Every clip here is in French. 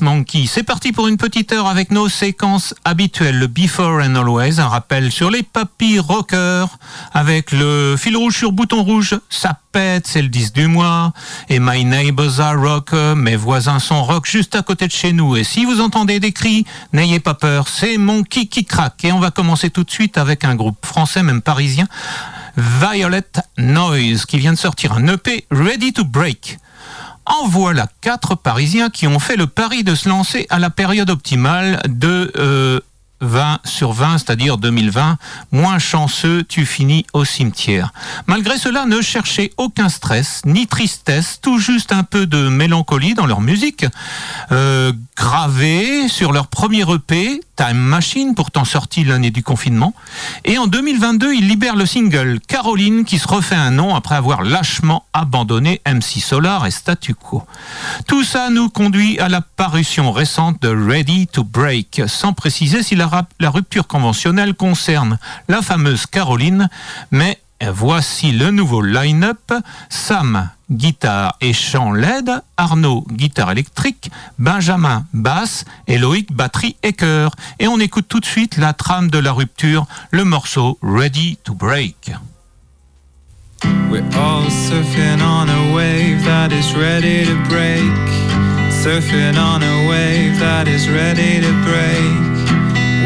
Monkey. C'est parti pour une petite heure avec nos séquences habituelles. Le Before and Always, un rappel sur les papilles rockers, avec le fil rouge sur bouton rouge, ça pète, c'est le 10 du mois. Et My Neighbors Are Rock, mes voisins sont rock juste à côté de chez nous. Et si vous entendez des cris, n'ayez pas peur, c'est Monkey qui craque. Et on va commencer tout de suite avec un groupe français, même parisien, Violet Noise, qui vient de sortir un EP Ready to Break. En voilà quatre Parisiens qui ont fait le pari de se lancer à la période optimale de euh, 20 sur 20, c'est-à-dire 2020, moins chanceux, tu finis au cimetière. Malgré cela, ne cherchez aucun stress, ni tristesse, tout juste un peu de mélancolie dans leur musique. Euh, gravé sur leur premier EP, Time Machine, pourtant sorti l'année du confinement. Et en 2022, ils libèrent le single Caroline, qui se refait un nom après avoir lâchement abandonné MC Solar et Statu Quo. Tout ça nous conduit à la parution récente de Ready to Break, sans préciser si la la, rupture conventionnelle concerne la fameuse Caroline, mais voici le nouveau line-up. Sam, guitare et chant LED, Arnaud, guitare électrique, Benjamin, basse et Loïc, batterie et chœur. Et on écoute tout de suite la trame de la rupture, le morceau Ready to Break.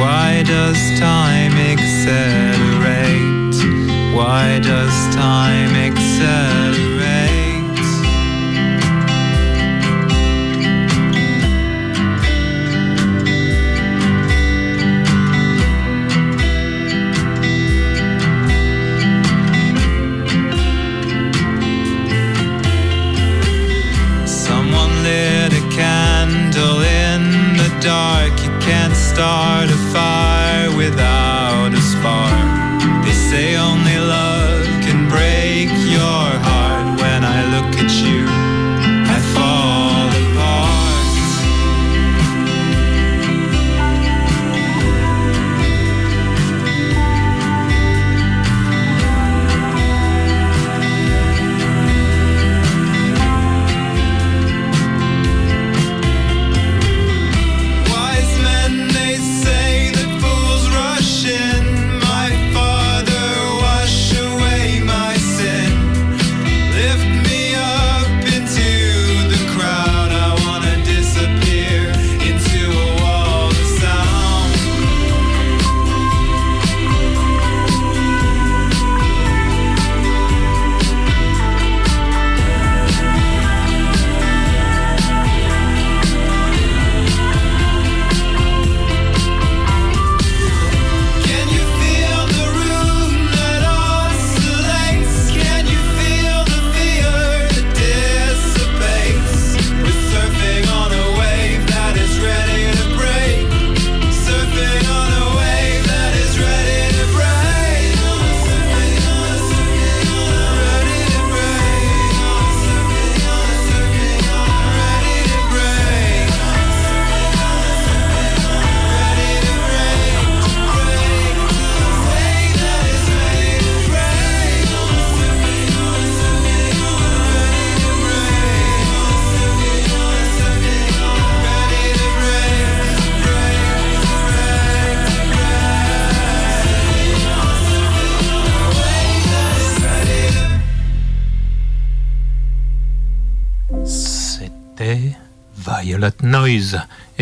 Why does time accelerate? Why does time accelerate? Someone lit a candle in the dark You can't start a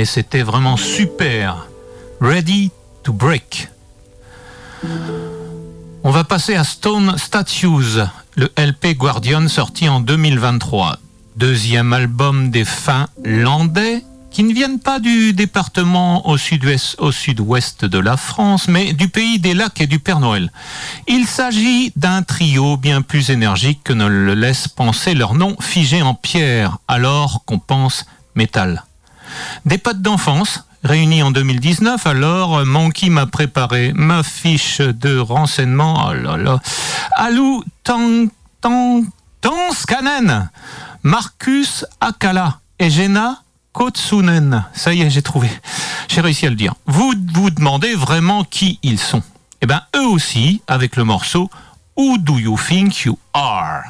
et c'était vraiment super. Ready to break. On va passer à Stone Statues, le LP Guardian sorti en 2023. Deuxième album des Finlandais qui ne viennent pas du département au sud-ouest sud-ouest de la France, mais du pays des lacs et du Père Noël. Il s'agit d'un trio bien plus énergique que ne le laisse penser leur nom figé en pierre, alors qu'on pense métal. Des potes d'enfance, réunis en 2019, alors Monkey m'a préparé ma fiche de renseignement. Oh là là. Alou Tanskanen, Marcus Akala et Jenna Kotsunen. Ça y est, j'ai trouvé. J'ai réussi à le dire. Vous vous demandez vraiment qui ils sont. Eh bien, eux aussi, avec le morceau Who Do You Think You Are?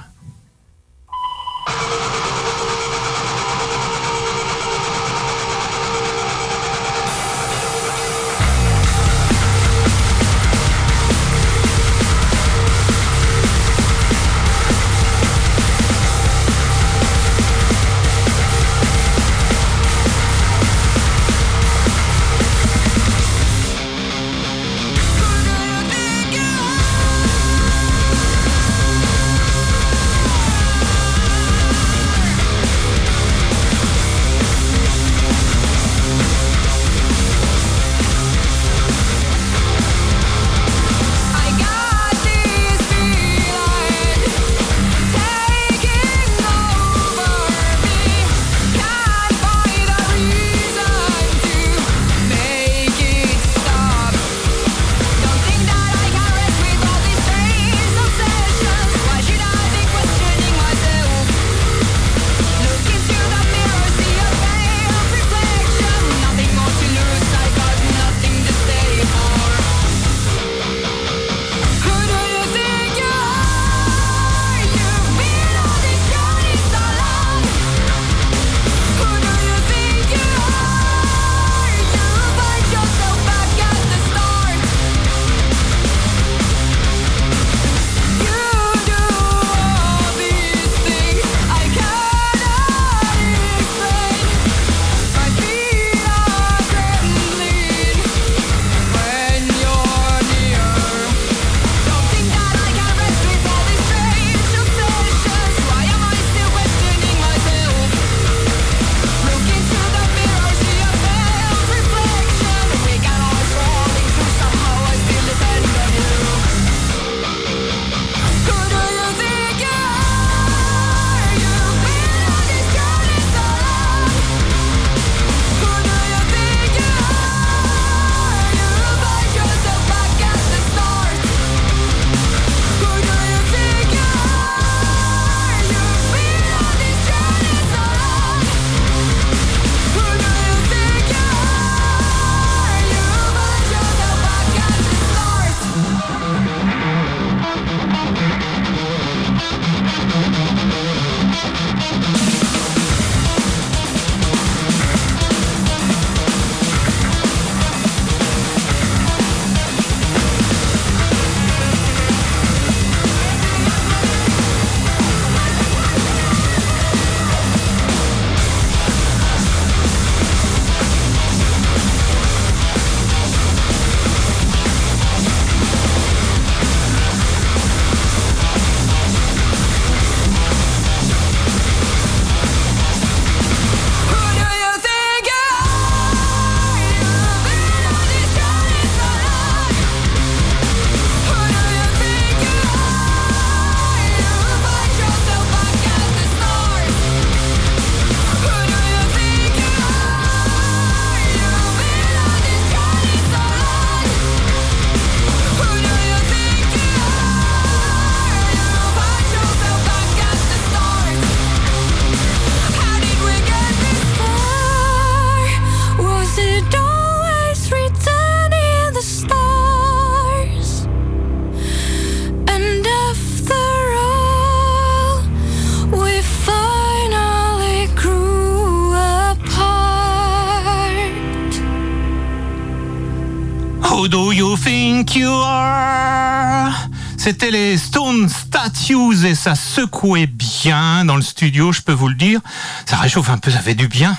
Think you are C'était les Stone Statues et ça secouait bien dans le studio, je peux vous le dire. Ça réchauffe un peu, ça fait du bien.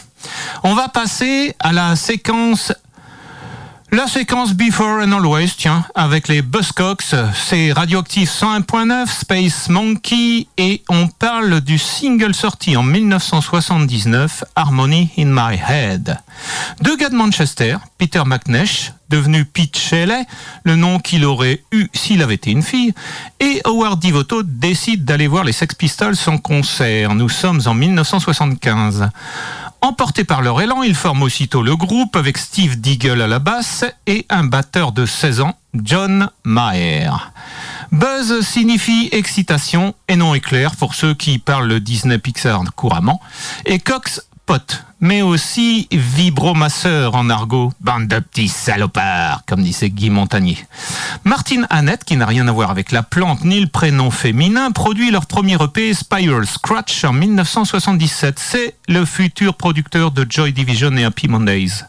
On va passer à la séquence la séquence Before and Always, tiens, avec les Buzzcocks, c'est Radioactive 101.9, Space Monkey, et on parle du single sorti en 1979, Harmony in My Head. Deux gars de Manchester, Peter McNeish, devenu Pete Shelley, le nom qu'il aurait eu s'il avait été une fille, et Howard Devoto décide d'aller voir les Sex Pistols en concert. Nous sommes en 1975. Emportés par leur élan, ils forment aussitôt le groupe avec Steve Deagle à la basse et un batteur de 16 ans, John Maher. Buzz signifie excitation et non éclair pour ceux qui parlent le Disney Pixar couramment. Et Cox mais aussi vibromasseur en argot, bande de petits salopards, comme disait Guy Montagnier. Martine Annette, qui n'a rien à voir avec la plante ni le prénom féminin, produit leur premier EP Spiral Scratch en 1977. C'est le futur producteur de Joy Division et Happy Mondays.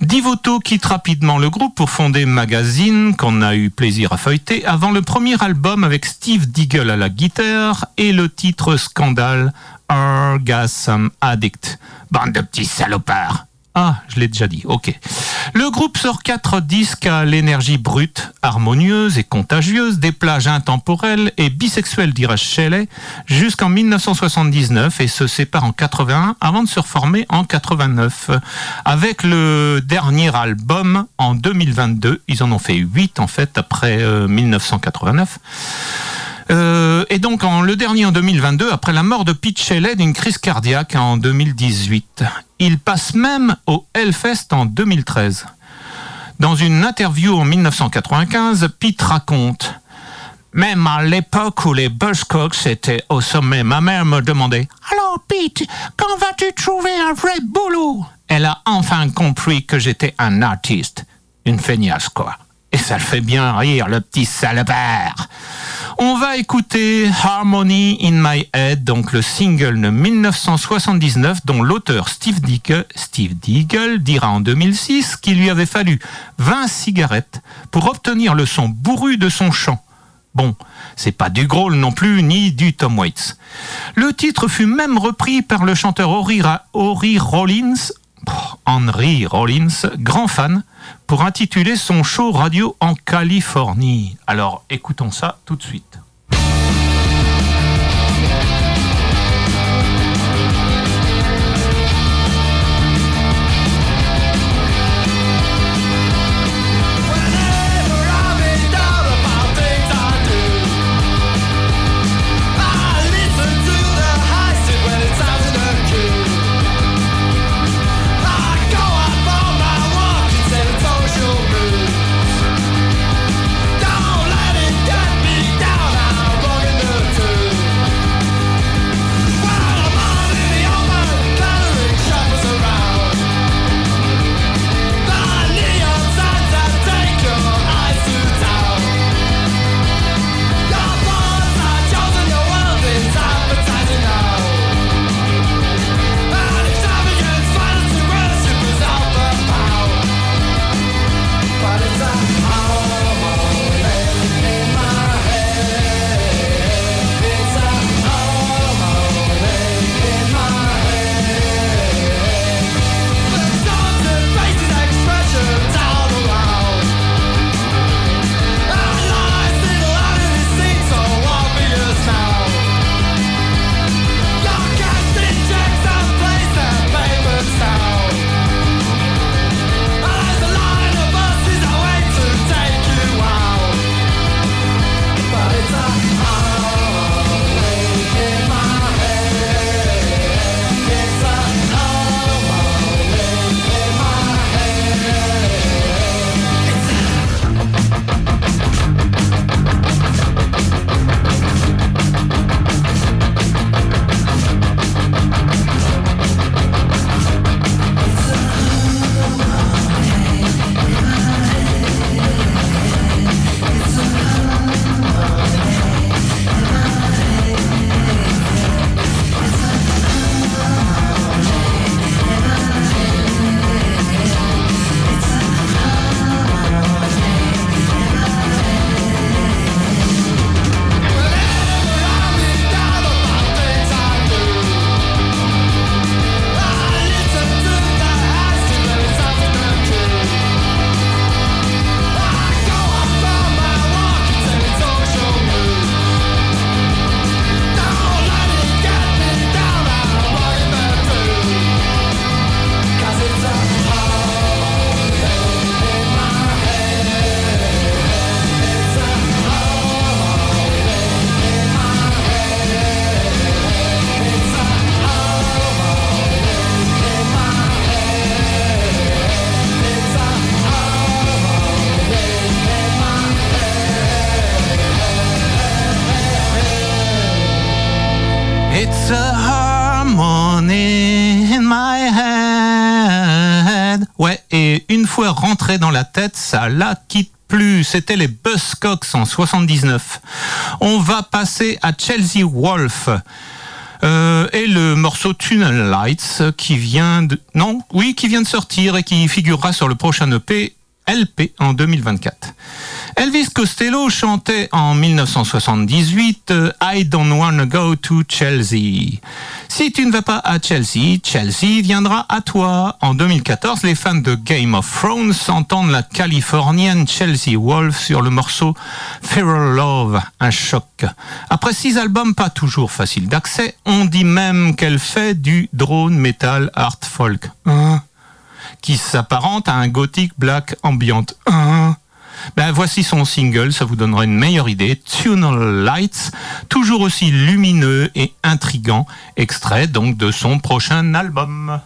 Divoto quitte rapidement le groupe pour fonder Magazine, qu'on a eu plaisir à feuilleter, avant le premier album avec Steve Deagle à la guitare et le titre Scandale Orgasm Addict. Bande de petits salopards. Ah, je l'ai déjà dit, ok. Le groupe sort quatre disques à l'énergie brute, harmonieuse et contagieuse, des plages intemporelles et bisexuelles, dirait Shelley, jusqu'en 1979 et se sépare en 81 avant de se reformer en 89. Avec le dernier album en 2022, ils en ont fait huit en fait après 1989. Euh, et donc en, le dernier en 2022, après la mort de Pete Shelley d'une crise cardiaque en 2018. Il passe même au Hellfest en 2013. Dans une interview en 1995, Pete raconte même à l'époque où les Buzzcocks étaient au sommet, ma mère me demandait Alors Pete, quand vas-tu trouver un vrai boulot? Elle a enfin compris que j'étais un artiste. Une feignasse, quoi. Et ça le fait bien rire, le petit salopard. On va écouter Harmony in My Head, donc le single de 1979 dont l'auteur Steve Deagle, Steve dira en 2006 qu'il lui avait fallu 20 cigarettes pour obtenir le son bourru de son chant. Bon, c'est pas du Grohl non plus, ni du Tom Waits. Le titre fut même repris par le chanteur Henry Rollins, Henry Rollins, grand fan, pour intituler son show radio en Californie. Alors écoutons ça tout de suite. Rentré dans la tête, ça la quitte plus. C'était les Buzzcocks en 79. On va passer à Chelsea Wolf. Euh, et le morceau Tunnel Lights qui vient non oui qui vient de sortir et qui figurera sur le prochain EP LP en 2024. Elvis Costello chantait en 1978 euh, I don't wanna go to Chelsea. Si tu ne vas pas à Chelsea, Chelsea viendra à toi. En 2014, les fans de Game of Thrones entendent la californienne Chelsea Wolf sur le morceau Feral Love, un choc. Après six albums pas toujours faciles d'accès, on dit même qu'elle fait du drone metal art folk. Hein? Qui s'apparente à un gothic black ambient. Hein ben, voici son single, ça vous donnera une meilleure idée. Tunnel Lights, toujours aussi lumineux et intrigant, extrait donc de son prochain album.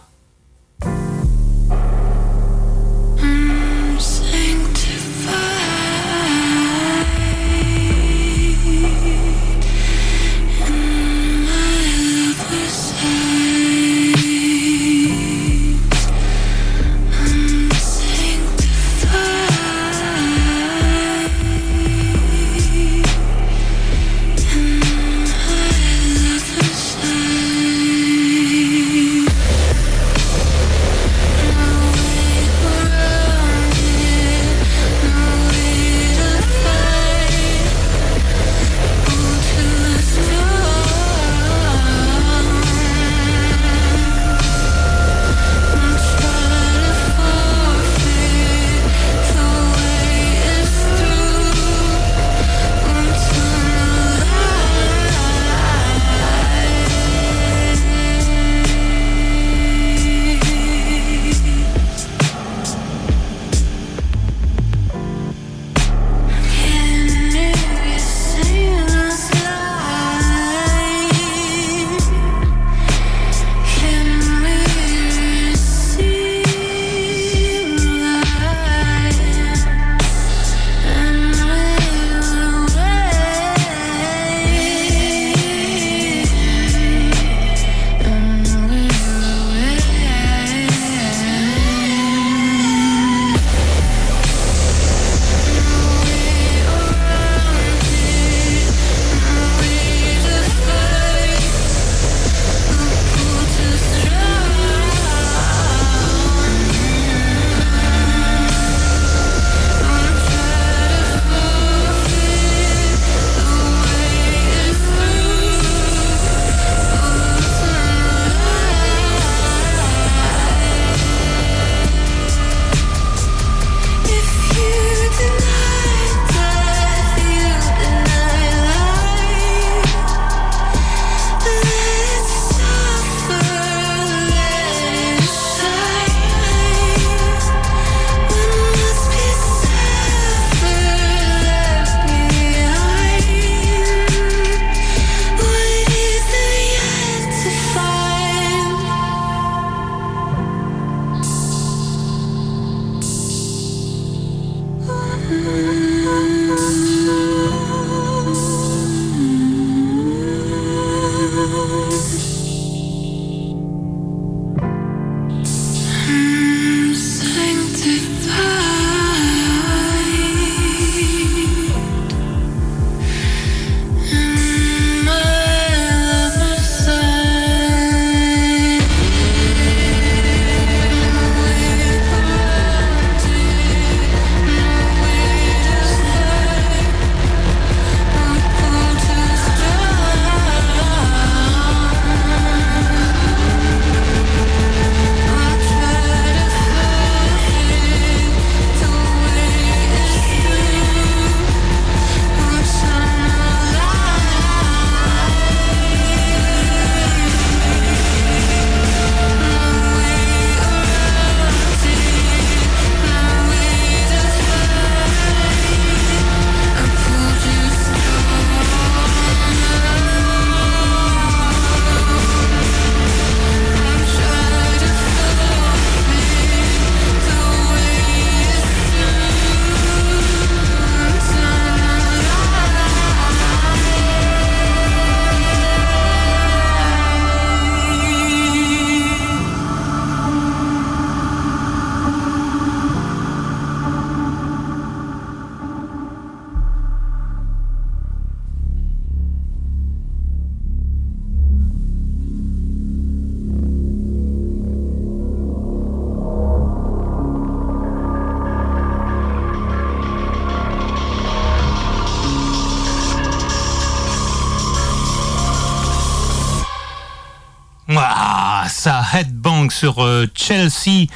Euh, Chelsea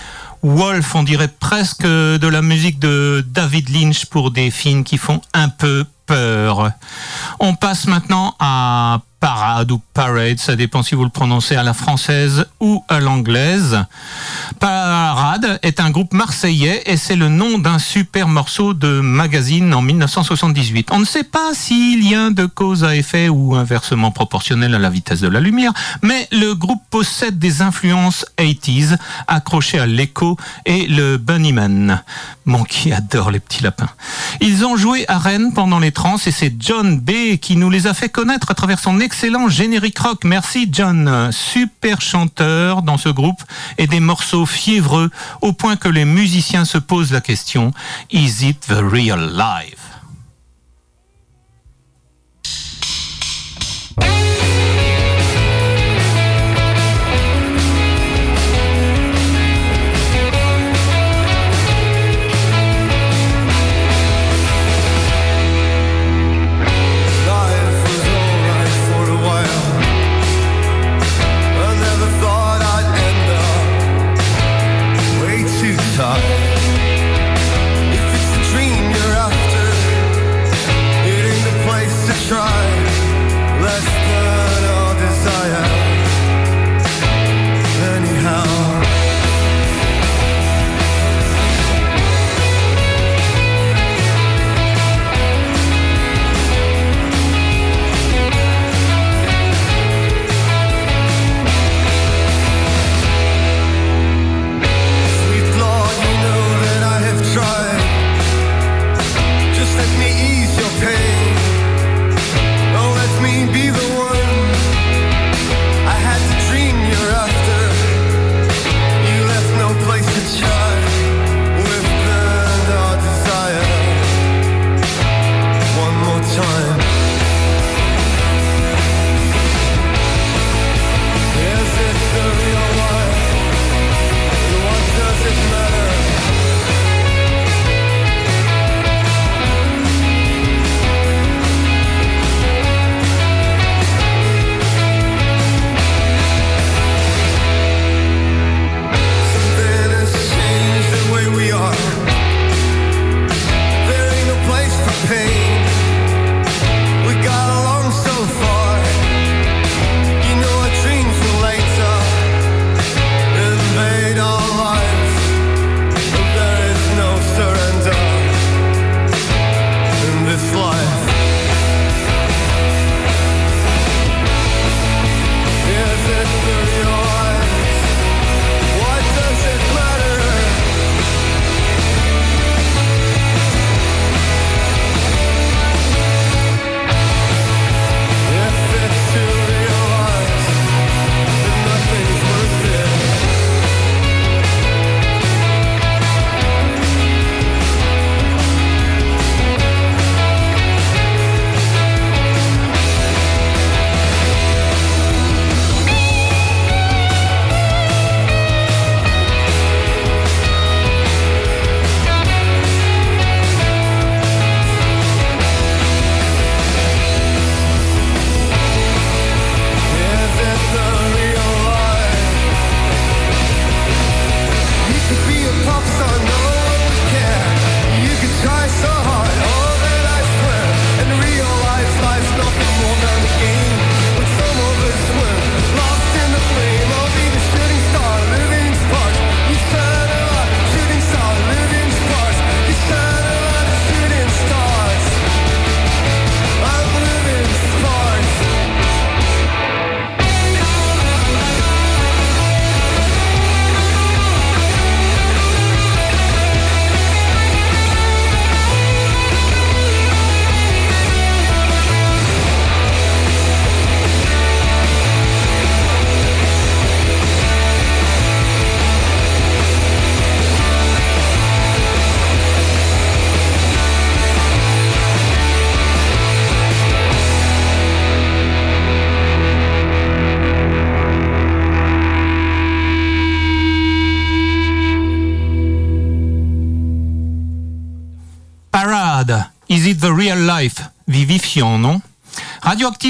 Wolf, on dirait presque de la musique de David Lynch pour des films qui font un peu On passe maintenant à Parade ou Parade, ça dépend si vous le prononcez à la française ou à l'anglaise. Parade est un groupe marseillais et c'est le nom d'un super morceau de magazine en 1978. On ne sait pas s'il y a de cause à effet ou inversement proportionnel à la vitesse de la lumière, mais le groupe possède des influences 80s accrochées à l'écho et le Bunnyman. Mon qui adore les petits lapins. Ils ont joué à Rennes pendant les et c'est John B qui nous les a fait connaître à travers son excellent générique rock. Merci John. Super chanteur dans ce groupe et des morceaux fiévreux au point que les musiciens se posent la question Is it the real life?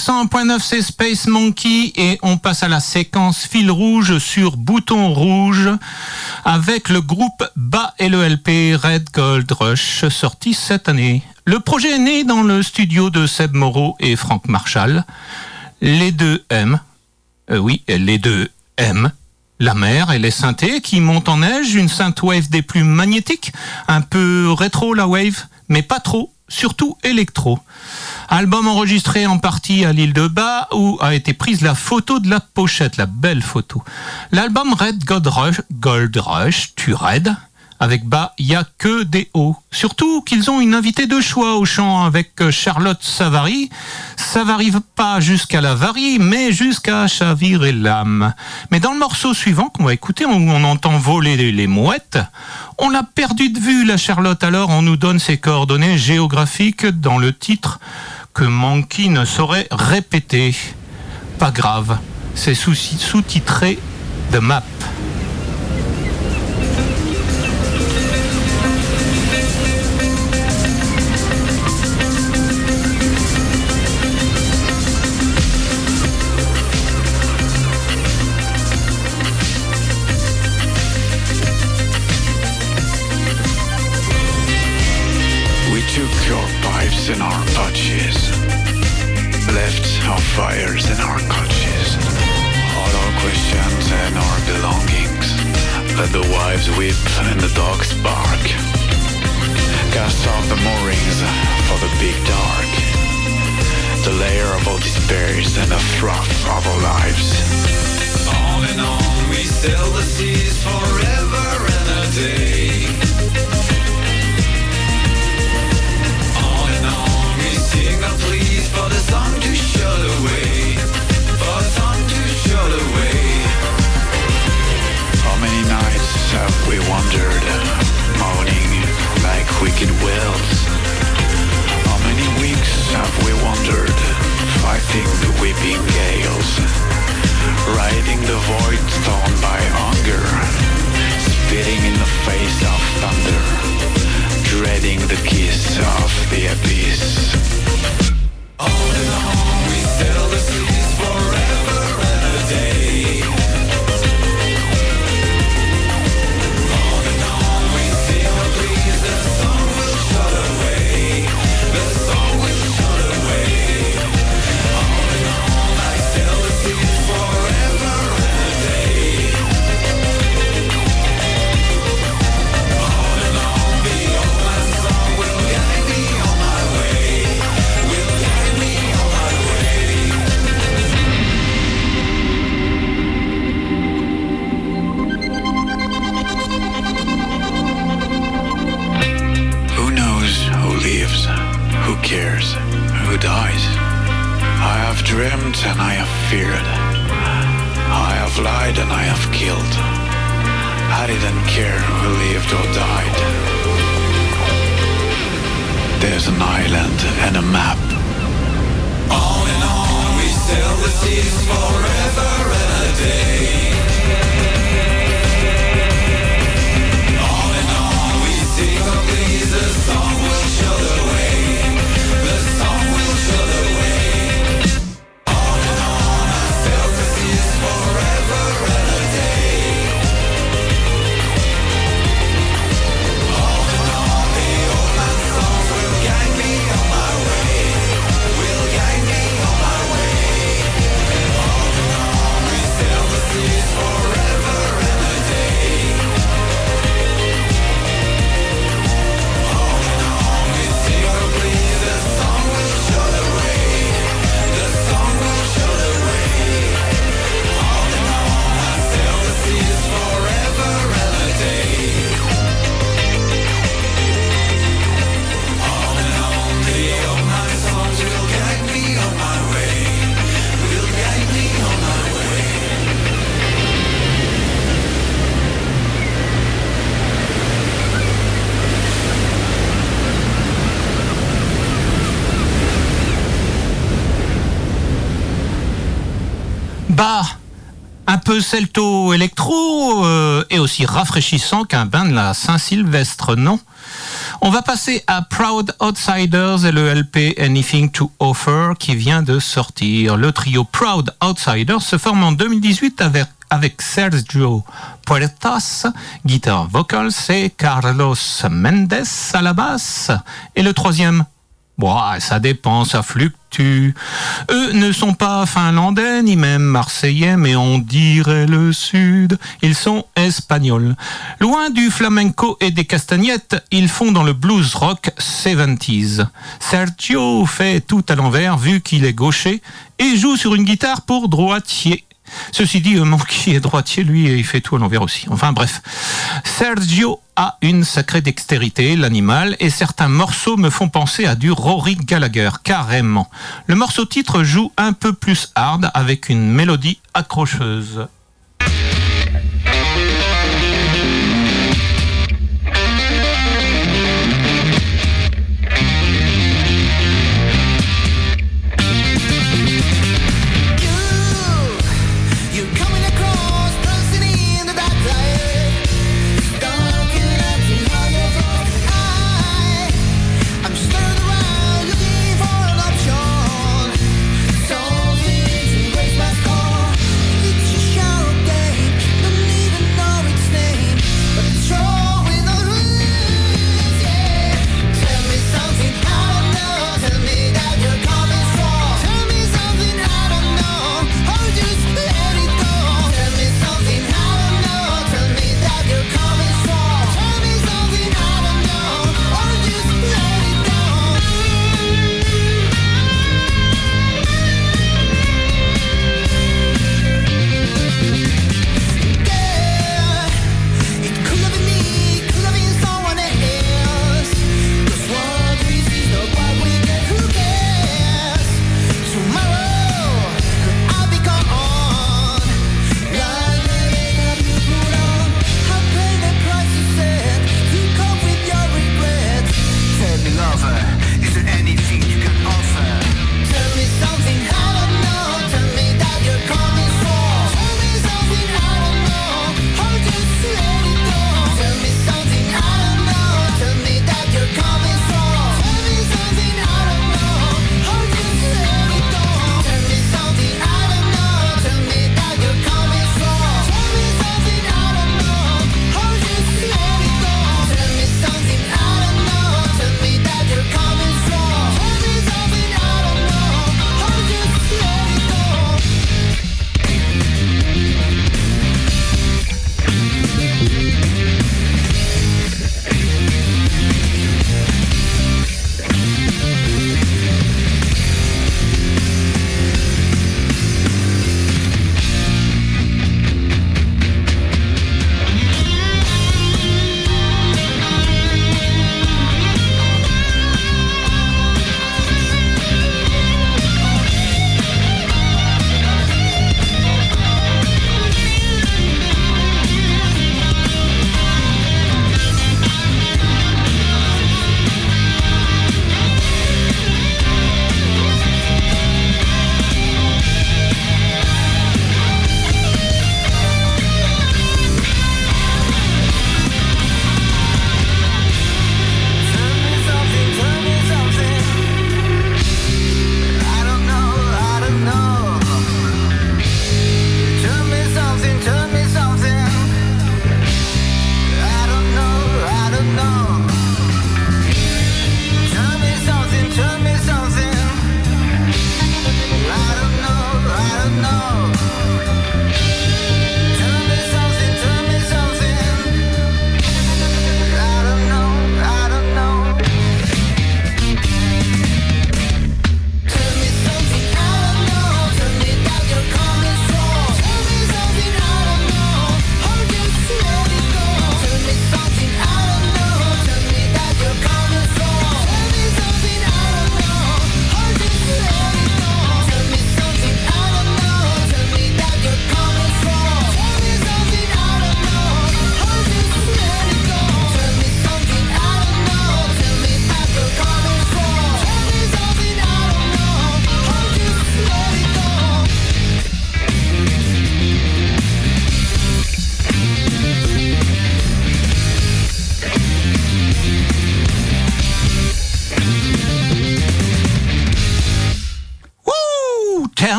101.9, c'est Space Monkey et on passe à la séquence fil rouge sur bouton rouge avec le groupe BA et le LP Red Gold Rush sorti cette année. Le projet est né dans le studio de Seb Moreau et Franck Marshall. Les deux M, euh, oui, les deux M, la mer et les synthés qui montent en neige, une synthwave des plus magnétiques, un peu rétro la wave, mais pas trop surtout électro. Album enregistré en partie à l'île de Bas où a été prise la photo de la pochette, la belle photo. L'album Red Gold Rush, Gold Rush, tu Red, avec bas, il y a que des hauts. Surtout qu'ils ont une invitée de choix au chant avec euh, Charlotte Savary. N'arrive pas jusqu'à la varie, mais jusqu'à chavirer l'âme. Mais dans le morceau suivant qu'on va écouter, où on entend voler les mouettes, on l'a perdu de vue, la Charlotte. Alors on nous donne ses coordonnées géographiques dans le titre que Monkey ne saurait répéter. Pas grave, c'est sous-titré de map. Despairs and the froth of our lives. On and on we sail the seas forever the whipping gales, riding the void torn by hunger, peu celto électro euh, et aussi rafraîchissant qu'un bain de la Saint-Sylvestre, non? On va passer à Proud Outsiders et le LP Anything to Offer qui vient de sortir. Le trio Proud Outsiders se forme en 2018 avec avec Sergio Puertas, guitare vocals, et Carlos Mendes à la basse. Et le troisième, Bon, ça dépend, ça fluctue. Eux ne sont pas finlandais ni même marseillais, mais on dirait le sud. Ils sont espagnols. Loin du flamenco et des castagnettes, ils font dans le blues rock 70s. Sergio fait tout à l'envers vu qu'il est gaucher et joue sur une guitare pour droitier. Ceci dit, mon qui est droitier, lui, il fait tout à l'envers aussi. Enfin bref. Sergio a une sacrée dextérité, l'animal, et certains morceaux me font penser à du Rory Gallagher, carrément. Le morceau titre joue un peu plus hard avec une mélodie accrocheuse.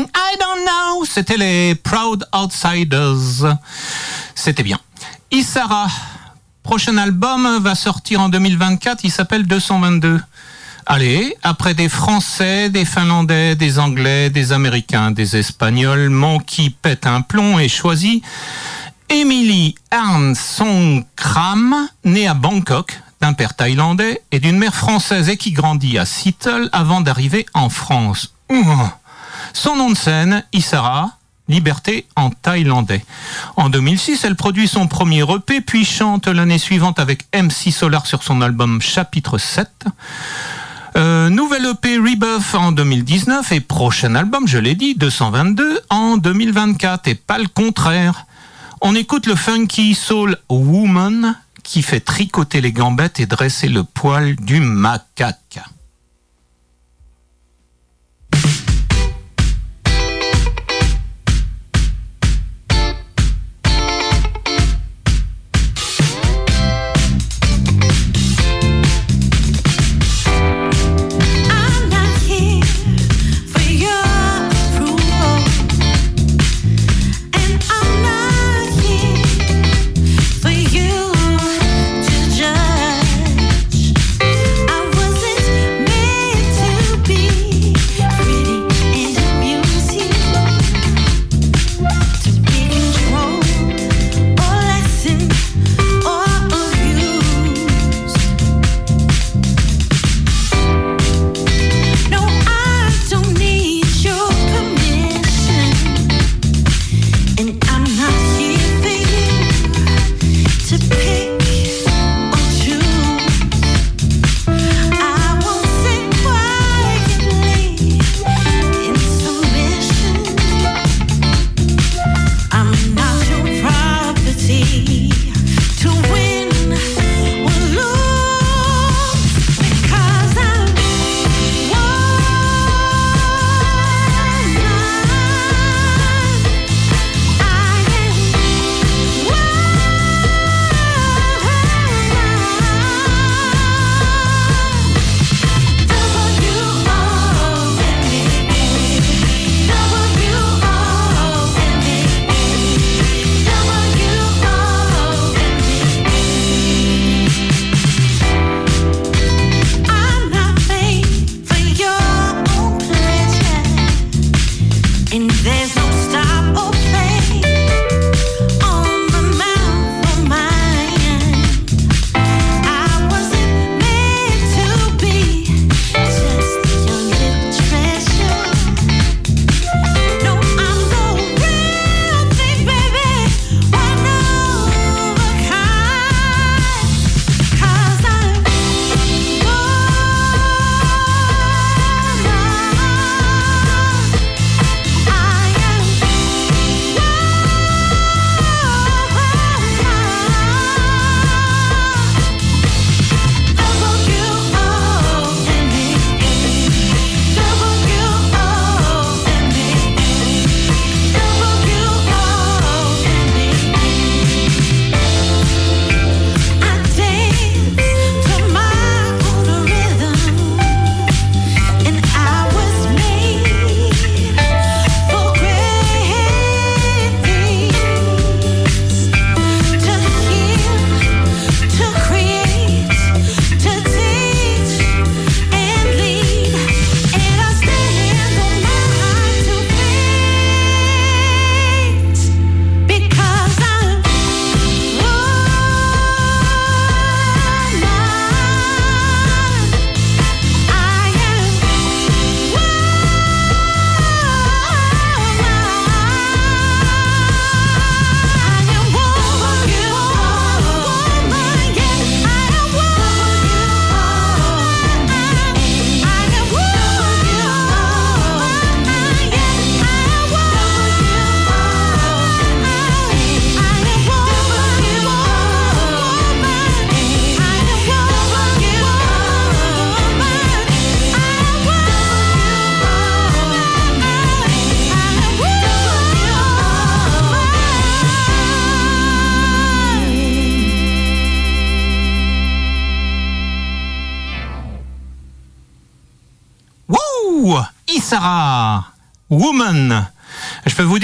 I don't know. C'était les Proud Outsiders. C'était bien. Isara, prochain album va sortir en 2024. Il s'appelle 222. Allez, après des Français, des Finlandais, des Anglais, des Américains, des Espagnols, mon qui pète un plomb et choisit Emily Arnsong Kram, née à Bangkok, d'un père thaïlandais et d'une mère française et qui grandit à Seattle avant d'arriver en France. Ouh. Son nom de scène, Isara, Liberté en thaïlandais. En 2006, elle produit son premier EP, puis chante l'année suivante avec MC Solar sur son album Chapitre 7. Euh, nouvelle EP Rebirth en 2019 et prochain album, je l'ai dit, 222 en 2024 et pas le contraire. On écoute le funky soul woman qui fait tricoter les gambettes et dresser le poil du macaque.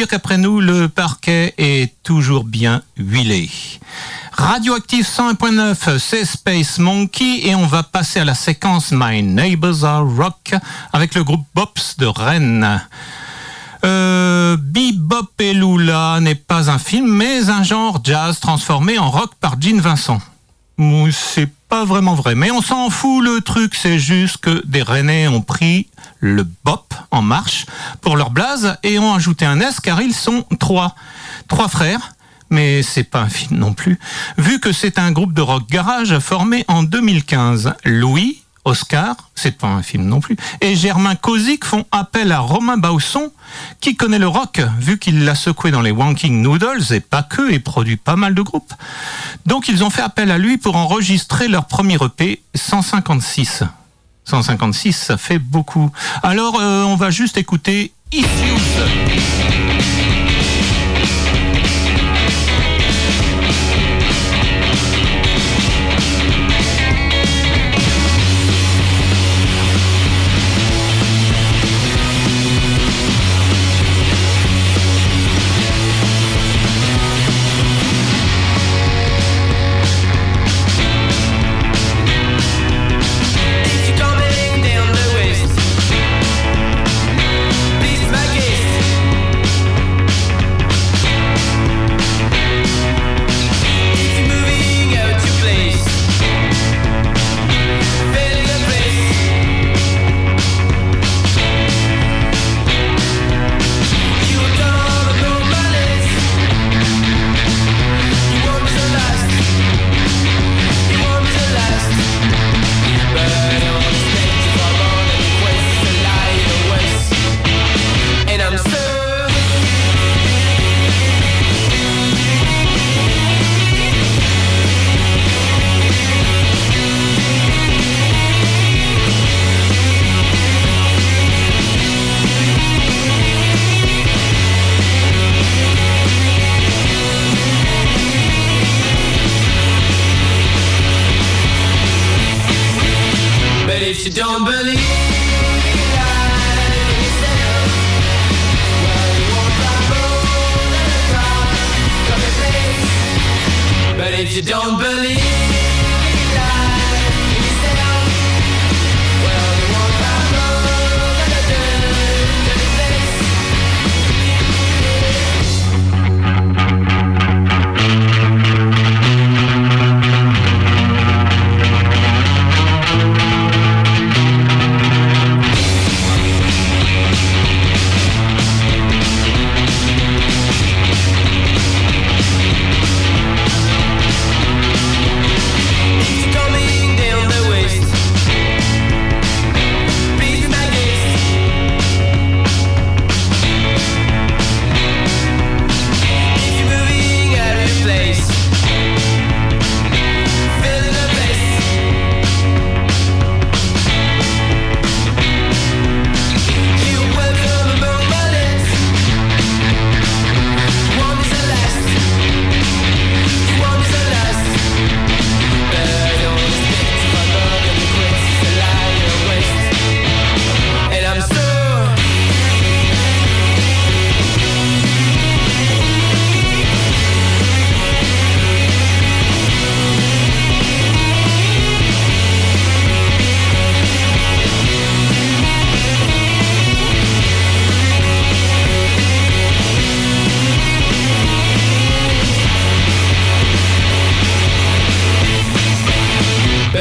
Qu'après nous, le parquet est toujours bien huilé. Radioactive 101.9, c'est Space Monkey et on va passer à la séquence My Neighbors Are Rock avec le groupe Bops de Rennes. Euh, Bebop et Lula n'est pas un film, mais un genre jazz transformé en rock par Gene Vincent. C'est pas vraiment vrai, mais on s'en fout. Le truc, c'est juste que des Rennais ont pris le bop en marche pour leur blase et ont ajouté un S car ils sont trois. Trois frères. Mais c'est pas un film non plus, vu que c'est un groupe de rock garage formé en 2015. Louis, Oscar, c'est pas un film non plus, et Germain Kozik font appel à Romain Bausson, qui connaît le rock, vu qu'il l'a secoué dans les Wanking Noodles, et pas que, et produit pas mal de groupes. Donc ils ont fait appel à lui pour enregistrer leur premier EP 156. 156, ça fait beaucoup. Alors euh, on va juste écouter Issues.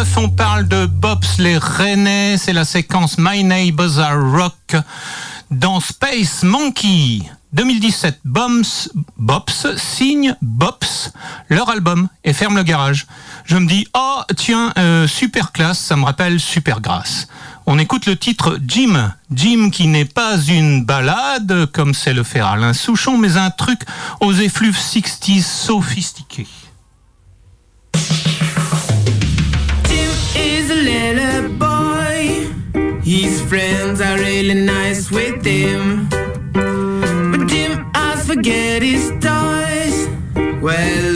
106.9, on parle de Bobs les Rennais. C'est la séquence My Neighbors Are Rock dans Space Monkey. 2017, Bombs, Bops signe Bops leur album et ferme le garage. Je me dis, oh tiens, euh, super classe, ça me rappelle super grâce. On écoute le titre Jim. Jim qui n'est pas une balade, comme sait le faire Alain Souchon, mais un truc aux effluves 60s sophistiqués. Is a little boy. His friends are really nice with him. But Jim has forget his toys. Well,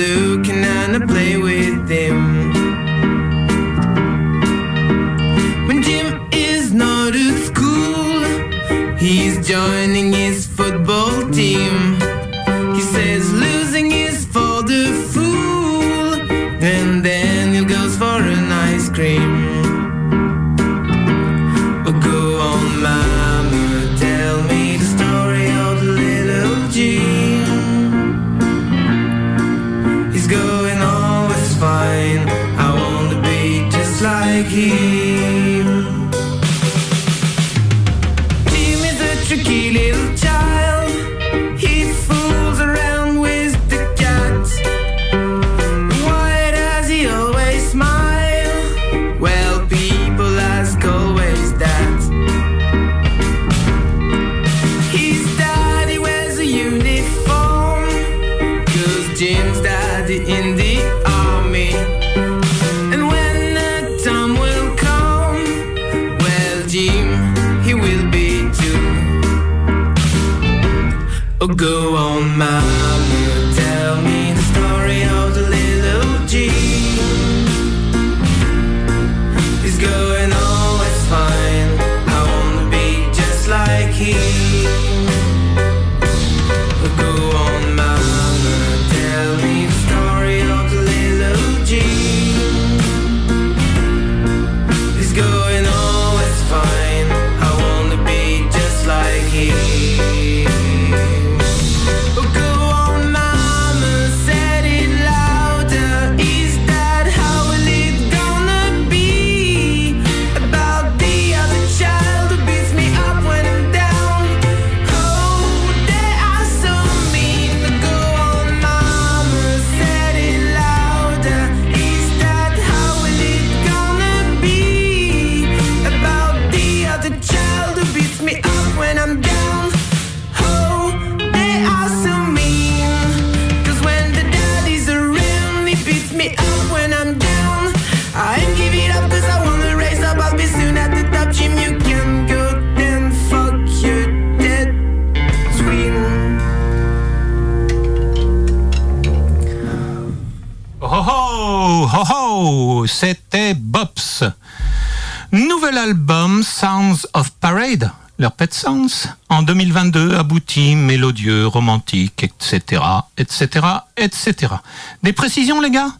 en 2022, abouti, mélodieux, romantique, etc., etc., etc. Des précisions, les gars?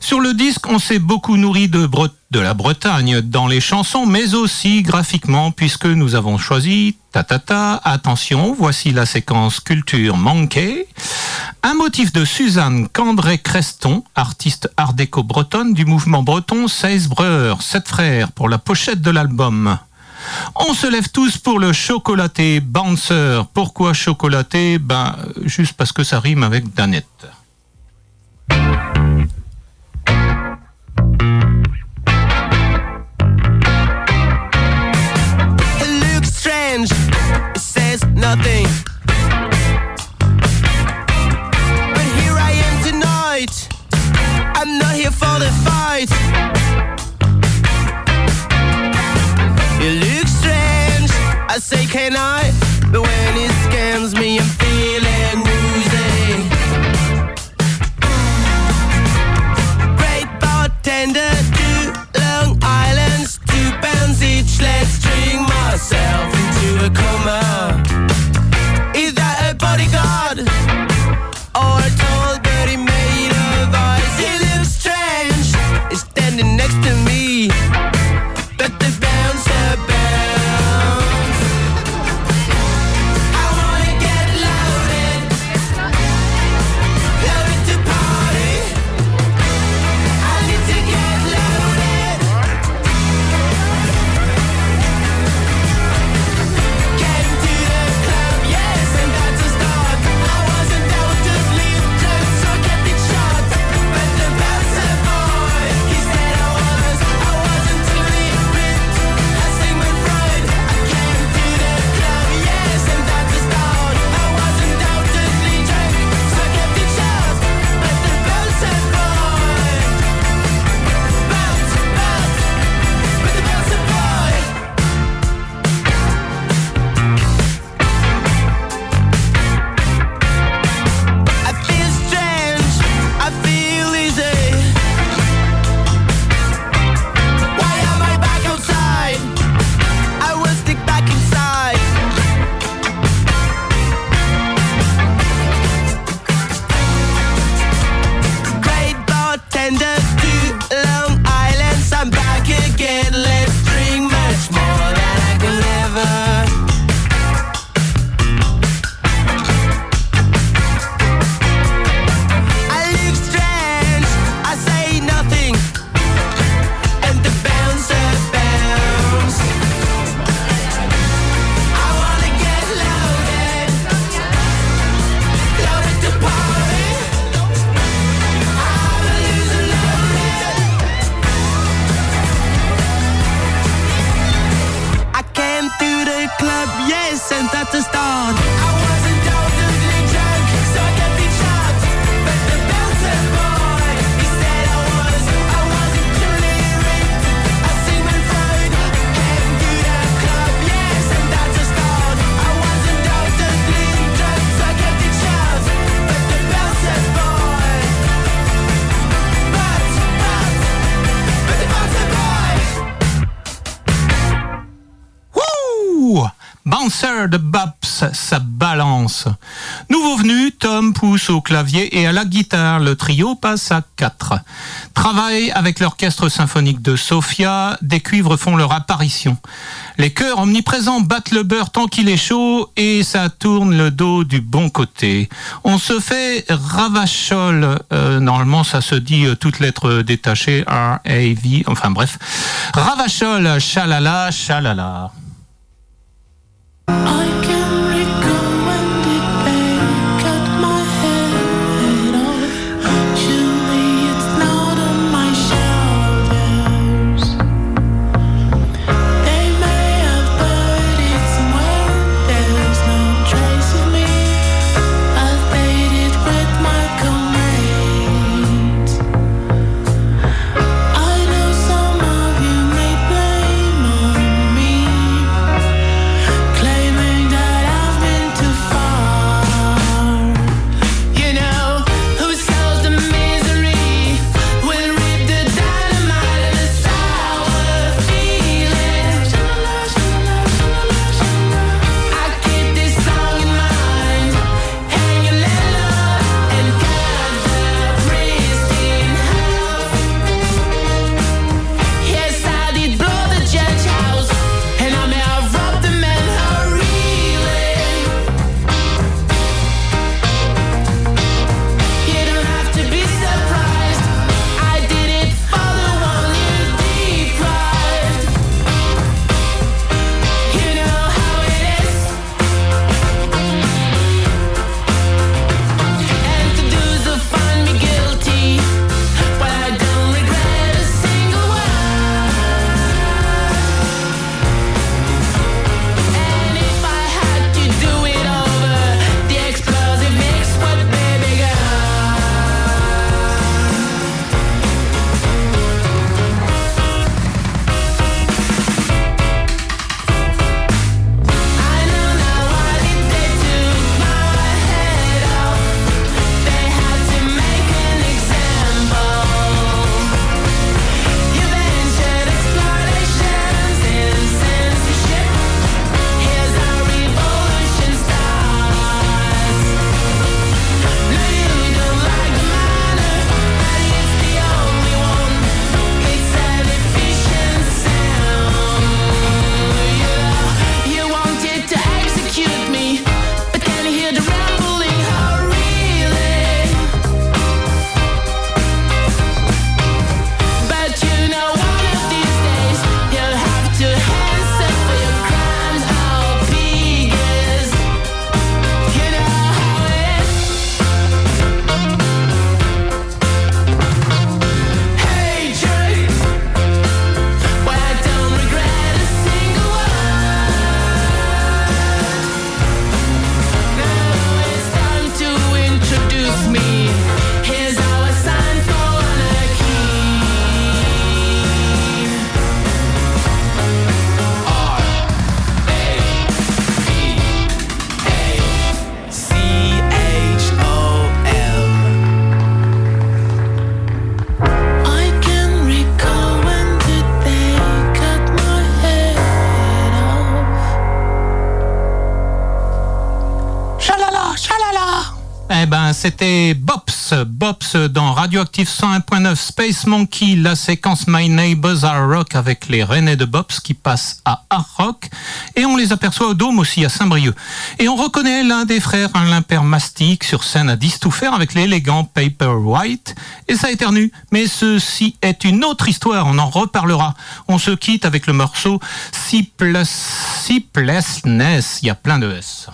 Sur le disque, on s'est beaucoup nourri de, la Bretagne dans les chansons, mais aussi graphiquement, puisque nous avons choisi, ta ta ta, attention, voici la séquence culture Monkey, un motif de Suzanne Candré-Creston, artiste art déco bretonne du mouvement breton Seize Breur, sept frères, pour la pochette de l'album. On se lève tous pour le chocolaté Bouncer. Pourquoi chocolaté? Ben, juste parce que ça rime avec Danette. Ça balance. Nouveau venu, Tom pousse au clavier et à la guitare. Le trio passe à 4. Travail avec l'orchestre symphonique de Sofia, des cuivres font leur apparition. Les chœurs omniprésents battent le beurre tant qu'il est chaud et ça tourne le dos du bon côté. On se fait ravachol, euh, normalement ça se dit euh, toutes lettres détachées, R-A-V, enfin bref. Ravachol, chalala, chalala. I c'était Bops, Bops dans Radioactive 101.9 Space Monkey, la séquence My Neighbors Are Rock avec les Rennais de Bops qui passent à Art Rock et on les aperçoit au Dôme aussi à Saint-Brieuc. Et on reconnaît l'un des frères, un limpère mastic sur scène à 10 tout faire avec l'élégant Paper White et ça éternue. Mais ceci est une autre histoire, on en reparlera. On se quitte avec le morceau Sleeplessness, il y a plein de S.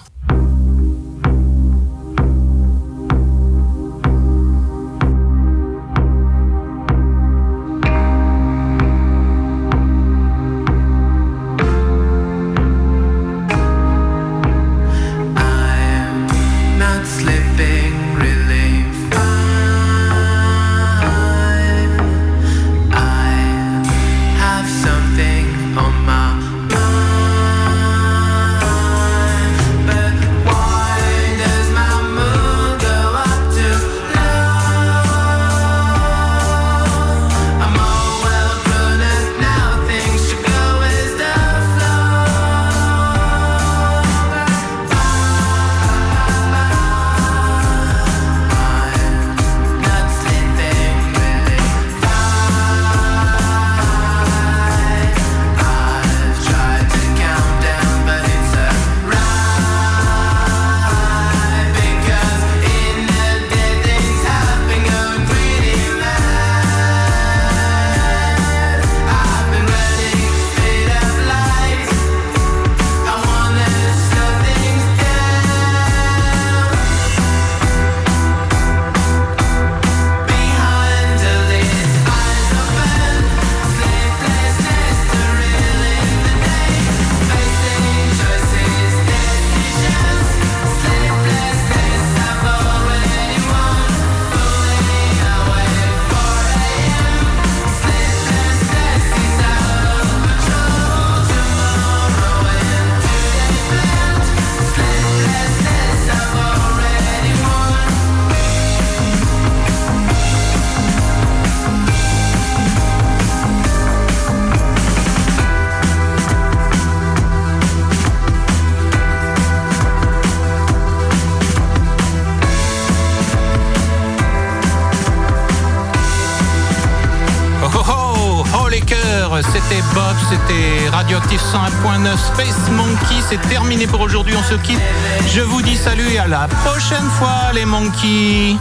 Terminé pour aujourd'hui, on se quitte. Je vous dis salut et à la prochaine fois les monkeys.